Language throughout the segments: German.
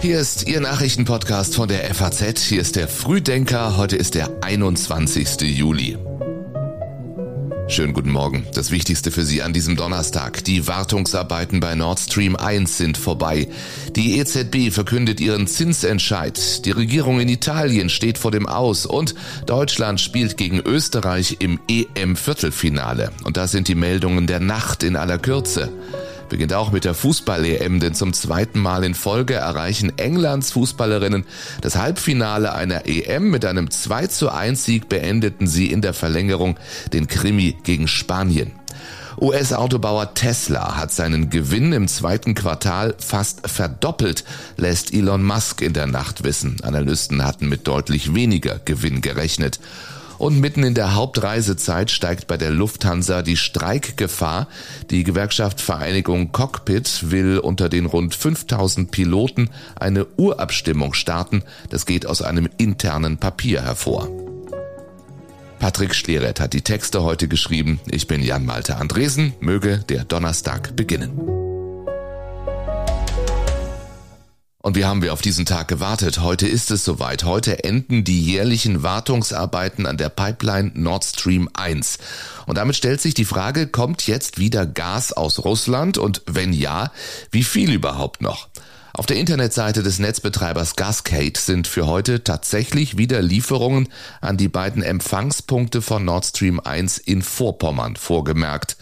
Hier ist Ihr Nachrichtenpodcast von der FAZ. Hier ist der Frühdenker. Heute ist der 21. Juli. Schönen guten Morgen. Das Wichtigste für Sie an diesem Donnerstag. Die Wartungsarbeiten bei Nord Stream 1 sind vorbei. Die EZB verkündet ihren Zinsentscheid. Die Regierung in Italien steht vor dem Aus und Deutschland spielt gegen Österreich im EM-Viertelfinale. Und das sind die Meldungen der Nacht in aller Kürze beginnt auch mit der Fußball-EM, denn zum zweiten Mal in Folge erreichen Englands Fußballerinnen das Halbfinale einer EM. Mit einem 2 zu 1 Sieg beendeten sie in der Verlängerung den Krimi gegen Spanien. US-Autobauer Tesla hat seinen Gewinn im zweiten Quartal fast verdoppelt, lässt Elon Musk in der Nacht wissen. Analysten hatten mit deutlich weniger Gewinn gerechnet. Und mitten in der Hauptreisezeit steigt bei der Lufthansa die Streikgefahr. Die Gewerkschaft Vereinigung Cockpit will unter den rund 5000 Piloten eine Urabstimmung starten. Das geht aus einem internen Papier hervor. Patrick Schleret hat die Texte heute geschrieben. Ich bin Jan Malte Andresen. Möge der Donnerstag beginnen. Und wie haben wir auf diesen Tag gewartet? Heute ist es soweit. Heute enden die jährlichen Wartungsarbeiten an der Pipeline Nord Stream 1. Und damit stellt sich die Frage, kommt jetzt wieder Gas aus Russland? Und wenn ja, wie viel überhaupt noch? Auf der Internetseite des Netzbetreibers Gascade sind für heute tatsächlich wieder Lieferungen an die beiden Empfangspunkte von Nord Stream 1 in Vorpommern vorgemerkt.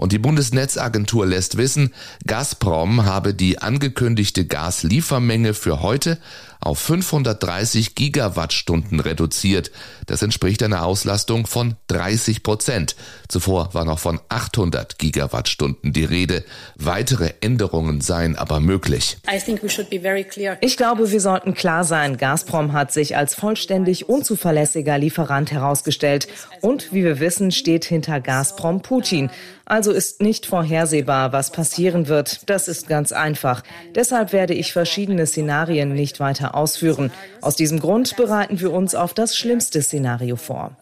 Und die Bundesnetzagentur lässt wissen, Gazprom habe die angekündigte Gasliefermenge für heute auf 530 Gigawattstunden reduziert. Das entspricht einer Auslastung von 30 Prozent. Zuvor war noch von 800 Gigawattstunden die Rede. Weitere Änderungen seien aber möglich. Ich glaube, wir sollten klar sein. Gazprom hat sich als vollständig unzuverlässiger Lieferant herausgestellt. Und wie wir wissen, steht hinter Gazprom Putin. Also ist nicht vorhersehbar, was passieren wird. Das ist ganz einfach. Deshalb werde ich verschiedene Szenarien nicht weiter ausführen. Aus diesem Grund bereiten wir uns auf das schlimmste Szenario vor.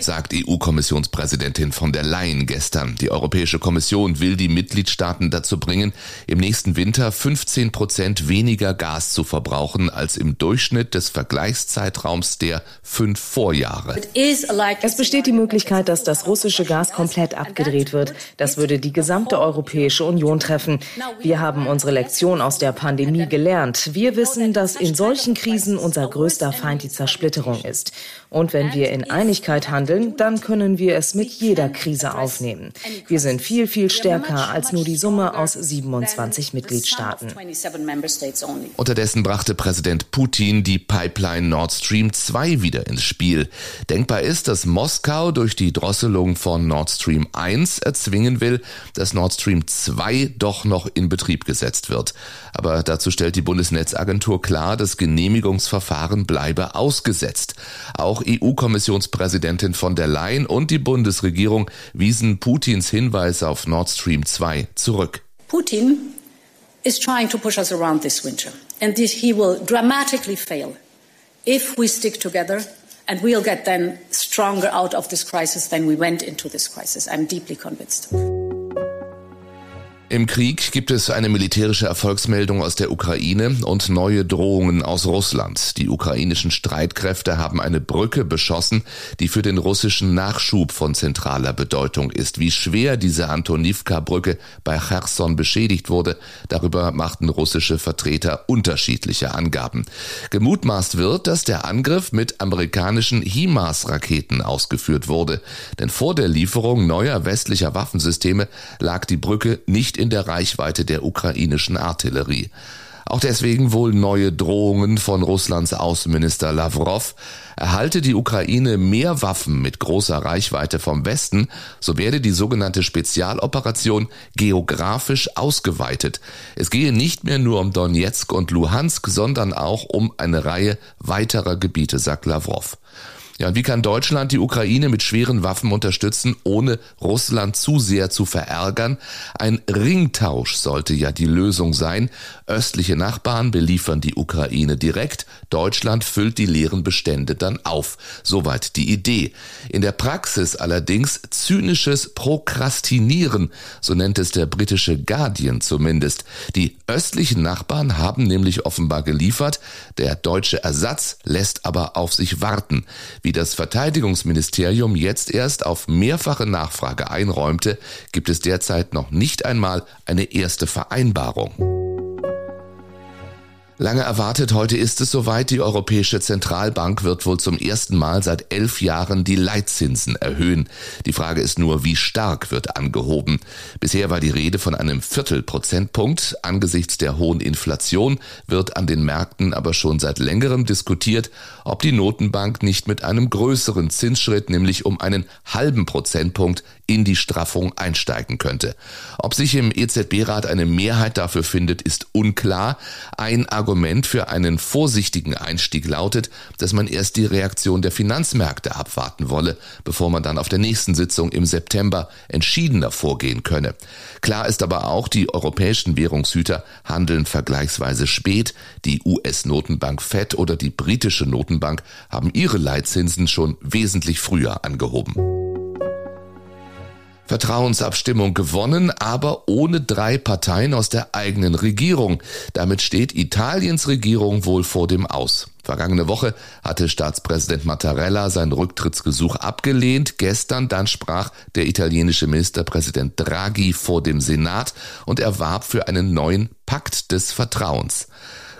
Sagt EU-Kommissionspräsidentin von der Leyen gestern. Die Europäische Kommission will die Mitgliedstaaten dazu bringen, im nächsten Winter 15 Prozent weniger Gas zu verbrauchen als im Durchschnitt des Vergleichszeitraums der fünf Vorjahre. Es besteht die Möglichkeit, dass das russische Gas komplett abgedreht wird. Das würde die gesamte Europäische Union treffen. Wir haben unsere Lektion aus der Pandemie gelernt. Wir wissen, dass in solchen Krisen unser größter Feind die Zersplitterung ist. Und wenn wir in Einigkeit handeln, dann können wir es mit jeder Krise aufnehmen. Wir sind viel, viel stärker als nur die Summe aus 27 Mitgliedstaaten. Unterdessen brachte Präsident Putin die Pipeline Nord Stream 2 wieder ins Spiel. Denkbar ist, dass Moskau durch die Drosselung von Nord Stream 1 erzwingen will, dass Nord Stream 2 doch noch in Betrieb gesetzt wird. Aber dazu stellt die Bundesnetzagentur klar, das Genehmigungsverfahren bleibe ausgesetzt. Auch EU-Kommissionspräsidentin von der Leyen und die Bundesregierung wiesen Putins Hinweis auf Nord Stream 2 zurück. Putin is trying to push us around this winter and this, he will dramatically fail if we stick together and we'll get then stronger out of this crisis than we went into this crisis. I'm deeply convinced. Im Krieg gibt es eine militärische Erfolgsmeldung aus der Ukraine und neue Drohungen aus Russland. Die ukrainischen Streitkräfte haben eine Brücke beschossen, die für den russischen Nachschub von zentraler Bedeutung ist. Wie schwer diese Antonivka-Brücke bei Cherson beschädigt wurde, darüber machten russische Vertreter unterschiedliche Angaben. Gemutmaßt wird, dass der Angriff mit amerikanischen HIMARS-Raketen ausgeführt wurde. Denn vor der Lieferung neuer westlicher Waffensysteme lag die Brücke nicht nicht in der Reichweite der ukrainischen Artillerie. Auch deswegen wohl neue Drohungen von Russlands Außenminister Lavrov. Erhalte die Ukraine mehr Waffen mit großer Reichweite vom Westen, so werde die sogenannte Spezialoperation geografisch ausgeweitet. Es gehe nicht mehr nur um Donetsk und Luhansk, sondern auch um eine Reihe weiterer Gebiete, sagt Lavrov. Ja, und wie kann Deutschland die Ukraine mit schweren Waffen unterstützen, ohne Russland zu sehr zu verärgern? Ein Ringtausch sollte ja die Lösung sein. Östliche Nachbarn beliefern die Ukraine direkt, Deutschland füllt die leeren Bestände dann auf. Soweit die Idee. In der Praxis allerdings zynisches Prokrastinieren, so nennt es der britische Guardian zumindest. Die östlichen Nachbarn haben nämlich offenbar geliefert, der deutsche Ersatz lässt aber auf sich warten. Wie das Verteidigungsministerium jetzt erst auf mehrfache Nachfrage einräumte, gibt es derzeit noch nicht einmal eine erste Vereinbarung. Lange erwartet, heute ist es soweit. Die Europäische Zentralbank wird wohl zum ersten Mal seit elf Jahren die Leitzinsen erhöhen. Die Frage ist nur, wie stark wird angehoben. Bisher war die Rede von einem Viertelprozentpunkt. Angesichts der hohen Inflation wird an den Märkten aber schon seit längerem diskutiert, ob die Notenbank nicht mit einem größeren Zinsschritt, nämlich um einen halben Prozentpunkt, in die Straffung einsteigen könnte. Ob sich im EZB-Rat eine Mehrheit dafür findet, ist unklar. Ein Argument für einen vorsichtigen Einstieg lautet, dass man erst die Reaktion der Finanzmärkte abwarten wolle, bevor man dann auf der nächsten Sitzung im September entschiedener vorgehen könne. Klar ist aber auch, die europäischen Währungshüter handeln vergleichsweise spät. Die US-Notenbank Fed oder die britische Notenbank haben ihre Leitzinsen schon wesentlich früher angehoben. Vertrauensabstimmung gewonnen, aber ohne drei Parteien aus der eigenen Regierung. Damit steht Italiens Regierung wohl vor dem Aus. Vergangene Woche hatte Staatspräsident Mattarella sein Rücktrittsgesuch abgelehnt. Gestern dann sprach der italienische Ministerpräsident Draghi vor dem Senat und erwarb für einen neuen Pakt des Vertrauens.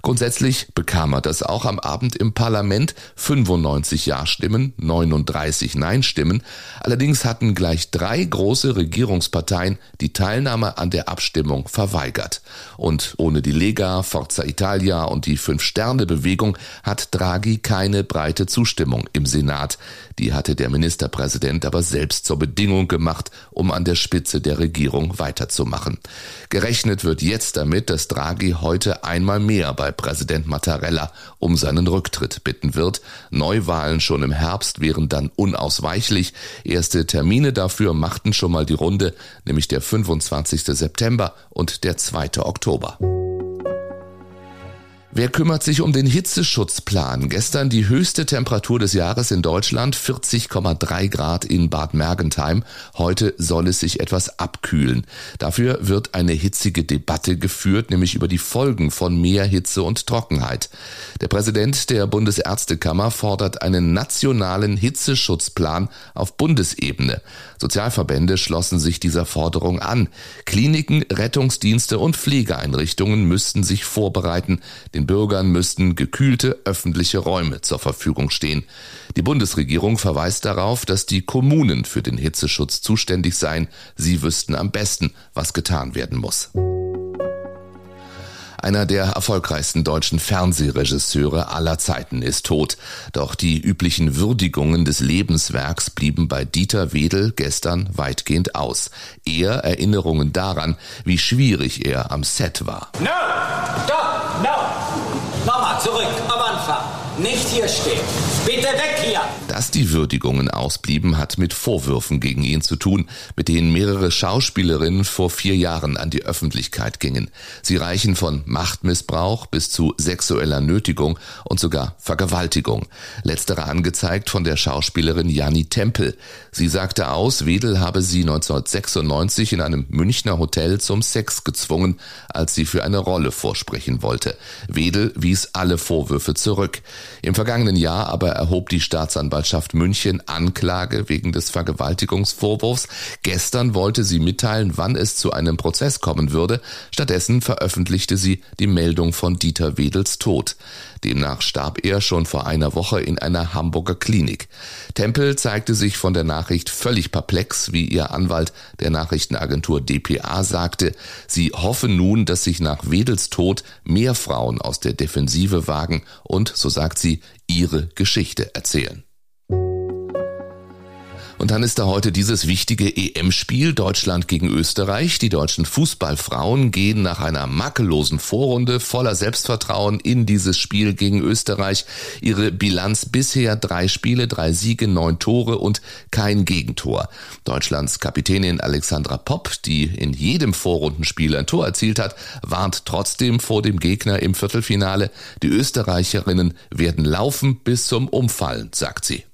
Grundsätzlich bekam er das auch am Abend im Parlament 95 Ja-Stimmen, 39 Nein-Stimmen. Allerdings hatten gleich drei große Regierungsparteien die Teilnahme an der Abstimmung verweigert. Und ohne die Lega, Forza Italia und die Fünf-Sterne-Bewegung hat Draghi keine breite Zustimmung im Senat. Die hatte der Ministerpräsident aber selbst zur Bedingung gemacht, um an der Spitze der Regierung weiterzumachen. Gerechnet wird jetzt damit, dass Draghi heute einmal mehr bei Präsident Mattarella um seinen Rücktritt bitten wird. Neuwahlen schon im Herbst wären dann unausweichlich. Erste Termine dafür machten schon mal die Runde, nämlich der 25. September und der 2. Oktober. Wer kümmert sich um den Hitzeschutzplan? Gestern die höchste Temperatur des Jahres in Deutschland, 40,3 Grad in Bad Mergentheim. Heute soll es sich etwas abkühlen. Dafür wird eine hitzige Debatte geführt, nämlich über die Folgen von mehr Hitze und Trockenheit. Der Präsident der Bundesärztekammer fordert einen nationalen Hitzeschutzplan auf Bundesebene. Sozialverbände schlossen sich dieser Forderung an. Kliniken, Rettungsdienste und Pflegeeinrichtungen müssten sich vorbereiten, den Bürgern müssten gekühlte öffentliche Räume zur Verfügung stehen. Die Bundesregierung verweist darauf, dass die Kommunen für den Hitzeschutz zuständig seien. Sie wüssten am besten, was getan werden muss einer der erfolgreichsten deutschen Fernsehregisseure aller Zeiten, ist tot. Doch die üblichen Würdigungen des Lebenswerks blieben bei Dieter Wedel gestern weitgehend aus. Eher Erinnerungen daran, wie schwierig er am Set war. No! Stop! No! Nochmal zurück, am Anfang. Nicht hier stehen. Bitte weg hier! Dass die Würdigungen ausblieben, hat mit Vorwürfen gegen ihn zu tun, mit denen mehrere Schauspielerinnen vor vier Jahren an die Öffentlichkeit gingen. Sie reichen von Machtmissbrauch bis zu sexueller Nötigung und sogar Vergewaltigung. Letztere angezeigt von der Schauspielerin Janni Tempel. Sie sagte aus, Wedel habe sie 1996 in einem Münchner Hotel zum Sex gezwungen, als sie für eine Rolle vorsprechen wollte. Wedel wies alle Vorwürfe zurück. Im vergangenen Jahr aber erhob die Staatsanwaltschaft München Anklage wegen des Vergewaltigungsvorwurfs. Gestern wollte sie mitteilen, wann es zu einem Prozess kommen würde. Stattdessen veröffentlichte sie die Meldung von Dieter Wedels Tod. Demnach starb er schon vor einer Woche in einer Hamburger Klinik. Tempel zeigte sich von der Nachricht völlig perplex, wie ihr Anwalt der Nachrichtenagentur dpa sagte. Sie hoffe nun, dass sich nach Wedels Tod mehr Frauen aus der Defensive wagen und, so sagt sie, ihre Geschichte erzählen. Und dann ist da heute dieses wichtige EM-Spiel Deutschland gegen Österreich. Die deutschen Fußballfrauen gehen nach einer makellosen Vorrunde voller Selbstvertrauen in dieses Spiel gegen Österreich. Ihre Bilanz bisher drei Spiele, drei Siege, neun Tore und kein Gegentor. Deutschlands Kapitänin Alexandra Popp, die in jedem Vorrundenspiel ein Tor erzielt hat, warnt trotzdem vor dem Gegner im Viertelfinale. Die Österreicherinnen werden laufen bis zum Umfallen, sagt sie.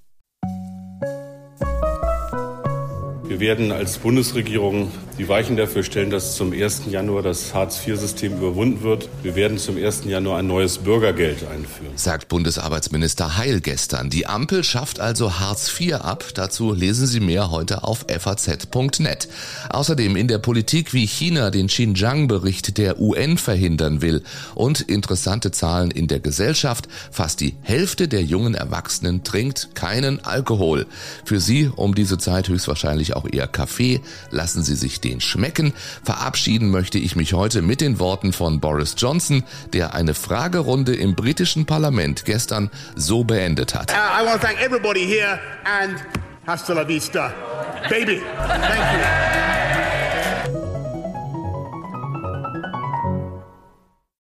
Wir werden als Bundesregierung die Weichen dafür stellen, dass zum 1. Januar das Hartz-IV-System überwunden wird. Wir werden zum 1. Januar ein neues Bürgergeld einführen. Sagt Bundesarbeitsminister Heil gestern. Die Ampel schafft also Hartz IV ab. Dazu lesen Sie mehr heute auf faz.net. Außerdem in der Politik, wie China den Xinjiang-Bericht der UN verhindern will. Und interessante Zahlen in der Gesellschaft. Fast die Hälfte der jungen Erwachsenen trinkt keinen Alkohol. Für sie um diese Zeit höchstwahrscheinlich auch eher Kaffee. Lassen Sie sich den schmecken. Verabschieden möchte ich mich heute mit den Worten von Boris Johnson, der eine Fragerunde im britischen Parlament gestern so beendet hat. Uh, I want to thank everybody here and hasta la vista, baby. Thank you.